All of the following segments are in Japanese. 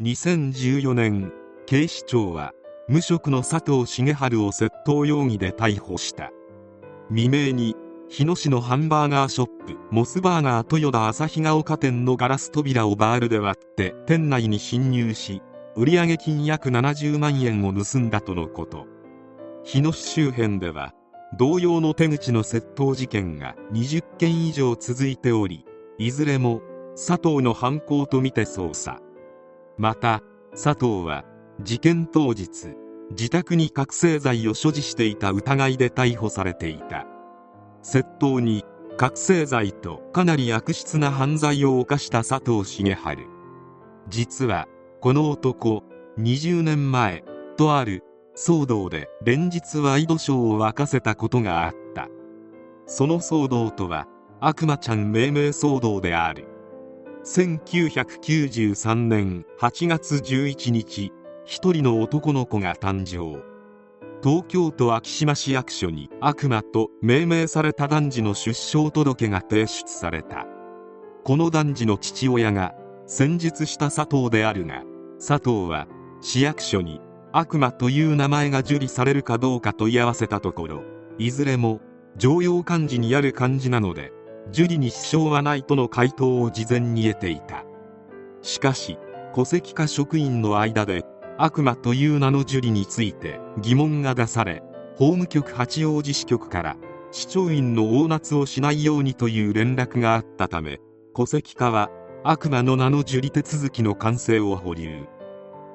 2014年警視庁は無職の佐藤茂春を窃盗容疑で逮捕した。未明に日野市のハンバーガーショップモスバーガー豊田旭ヶ丘店のガラス扉をバールで割って店内に侵入し売上金約70万円を盗んだとのこと。日野市周辺では同様の手口の窃盗事件が20件以上続いておりいずれも佐藤の犯行とみて捜査。また佐藤は事件当日自宅に覚醒剤を所持していた疑いで逮捕されていた。窃盗に覚醒剤とかなり悪質な犯罪を犯した佐藤茂春実はこの男20年前とある騒動で連日ワイドショーを沸かせたことがあった。その騒動とは悪魔ちゃん命名騒動である。1993年8月11日一人の男の子が誕生。東京都昭島市役所に悪魔と命名された男児の出生届が提出された。この男児の父親が戦術した佐藤であるが佐藤は市役所に悪魔という名前が受理されるかどうか問い合わせたところいずれも常用漢字にある漢字なので受理に支障はないとの回答を事前に得ていた。しかし戸籍課職員の間で悪魔という名の受理について疑問が出され法務局八王子支局から市長院の大夏をしないようにという連絡があったため戸籍課は悪魔の名の受理手続きの完成を保留。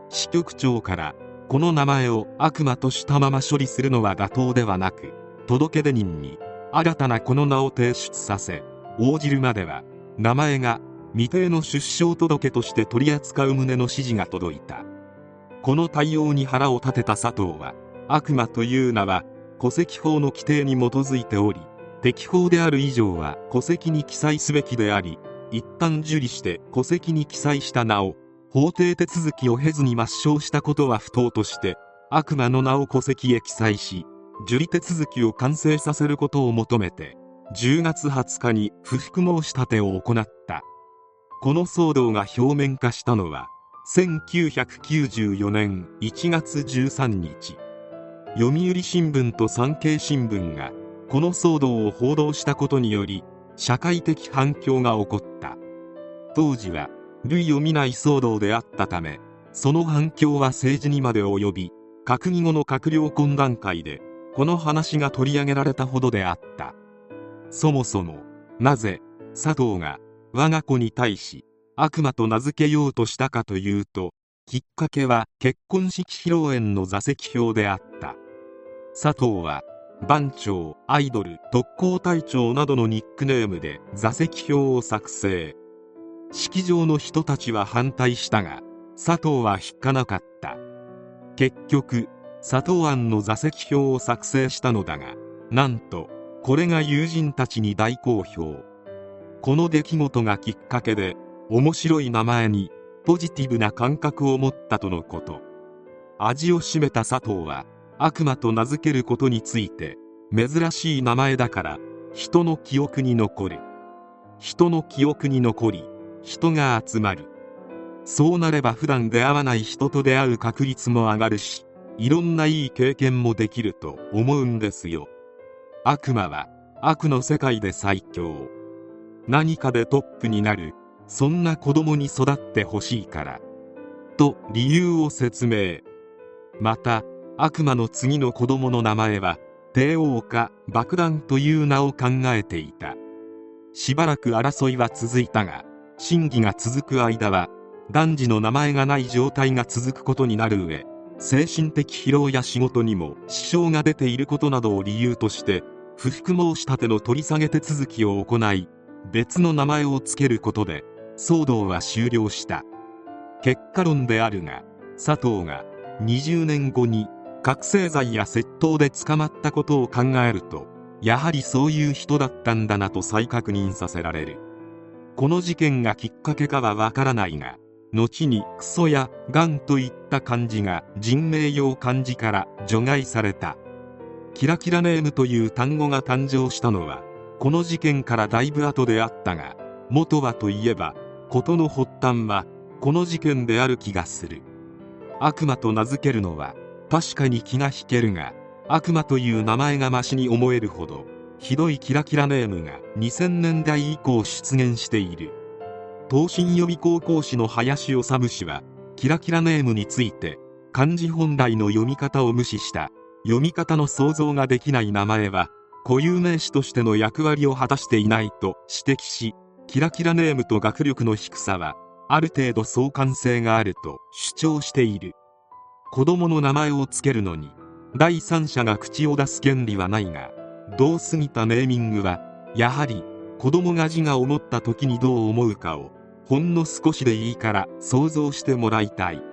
支局長からこの名前を悪魔としたまま処理するのは妥当ではなく届出人に新たなこの名を提出させ応じるまでは名前が未定の出生届として取り扱う旨の指示が届いた。この対応に腹を立てた佐藤は悪魔という名は戸籍法の規定に基づいており適法である以上は戸籍に記載すべきであり一旦受理して戸籍に記載した名を法定手続きを経ずに抹消したことは不当として悪魔の名を戸籍へ記載し受理手続きを完成させることを求めて10月20日に不服申し立てを行った。この騒動が表面化したのは1994年1月13日。読売新聞と産経新聞がこの騒動を報道したことにより社会的反響が起こった。当時は類を見ない騒動であったためその反響は政治にまで及び閣議後の閣僚懇談会でこの話が取り上げられたほどであった。そもそもなぜ佐藤が我が子に対し悪魔と名付けようとしたかというときっかけは結婚式披露宴の座席表であった。佐藤は番長アイドル特攻隊長などのニックネームで座席表を作成。式場の人たちは反対したが佐藤は引かなかった。結局佐藤案の座席表を作成したのだがなんとこれが友人たちに大好評。この出来事がきっかけで面白い名前にポジティブな感覚を持ったとのこと。味を占めた佐藤は悪魔と名付けることについて珍しい名前だから人の記憶に残る。人の記憶に残り人が集まる。そうなれば普段出会わない人と出会う確率も上がるしいろんないい経験もできると思うんですよ。悪魔は悪の世界で最強。何かでトップになる。そんな子供に育ってほしいから。と理由を説明。また悪魔の次の子供の名前は帝王か爆弾という名を考えていた。しばらく争いは続いたが審議が続く間は男児の名前がない状態が続くことになる上精神的疲労や仕事にも支障が出ていることなどを理由として不服申し立ての取り下げ手続きを行い別の名前を付けることで騒動は終了した。結果論であるが佐藤が20年後に覚醒剤や窃盗で捕まったことを考えるとやはりそういう人だったんだなと再確認させられる。この事件がきっかけかはわからないが後にクソやガンといった漢字が人名用漢字から除外された。キラキラネームという単語が誕生したのはこの事件からだいぶ後であったが元はといえば事の発端はこの事件である気がする。悪魔と名付けるのは確かに気が引けるが悪魔という名前がましに思えるほどひどいキラキラネームが2000年代以降出現している。東進予備高校士の林修氏はキラキラネームについて漢字本来の読み方を無視した読み方の想像ができない名前は固有名詞としての役割を果たしていないと指摘しキラキラネームと学力の低さはある程度相関性があると主張している。子供の名前を付けるのに第三者が口を出す権利はないが同過ぎたネーミングはやはり子供が自我を持った時にどう思うかをほんの少しでいいから想像してもらいたい。